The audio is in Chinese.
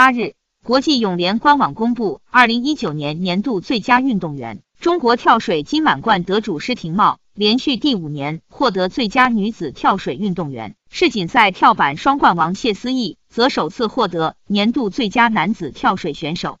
八日，国际泳联官网公布二零一九年年度最佳运动员，中国跳水金满贯得主施廷懋连续第五年获得最佳女子跳水运动员。世锦赛跳板双冠王谢思义则首次获得年度最佳男子跳水选手。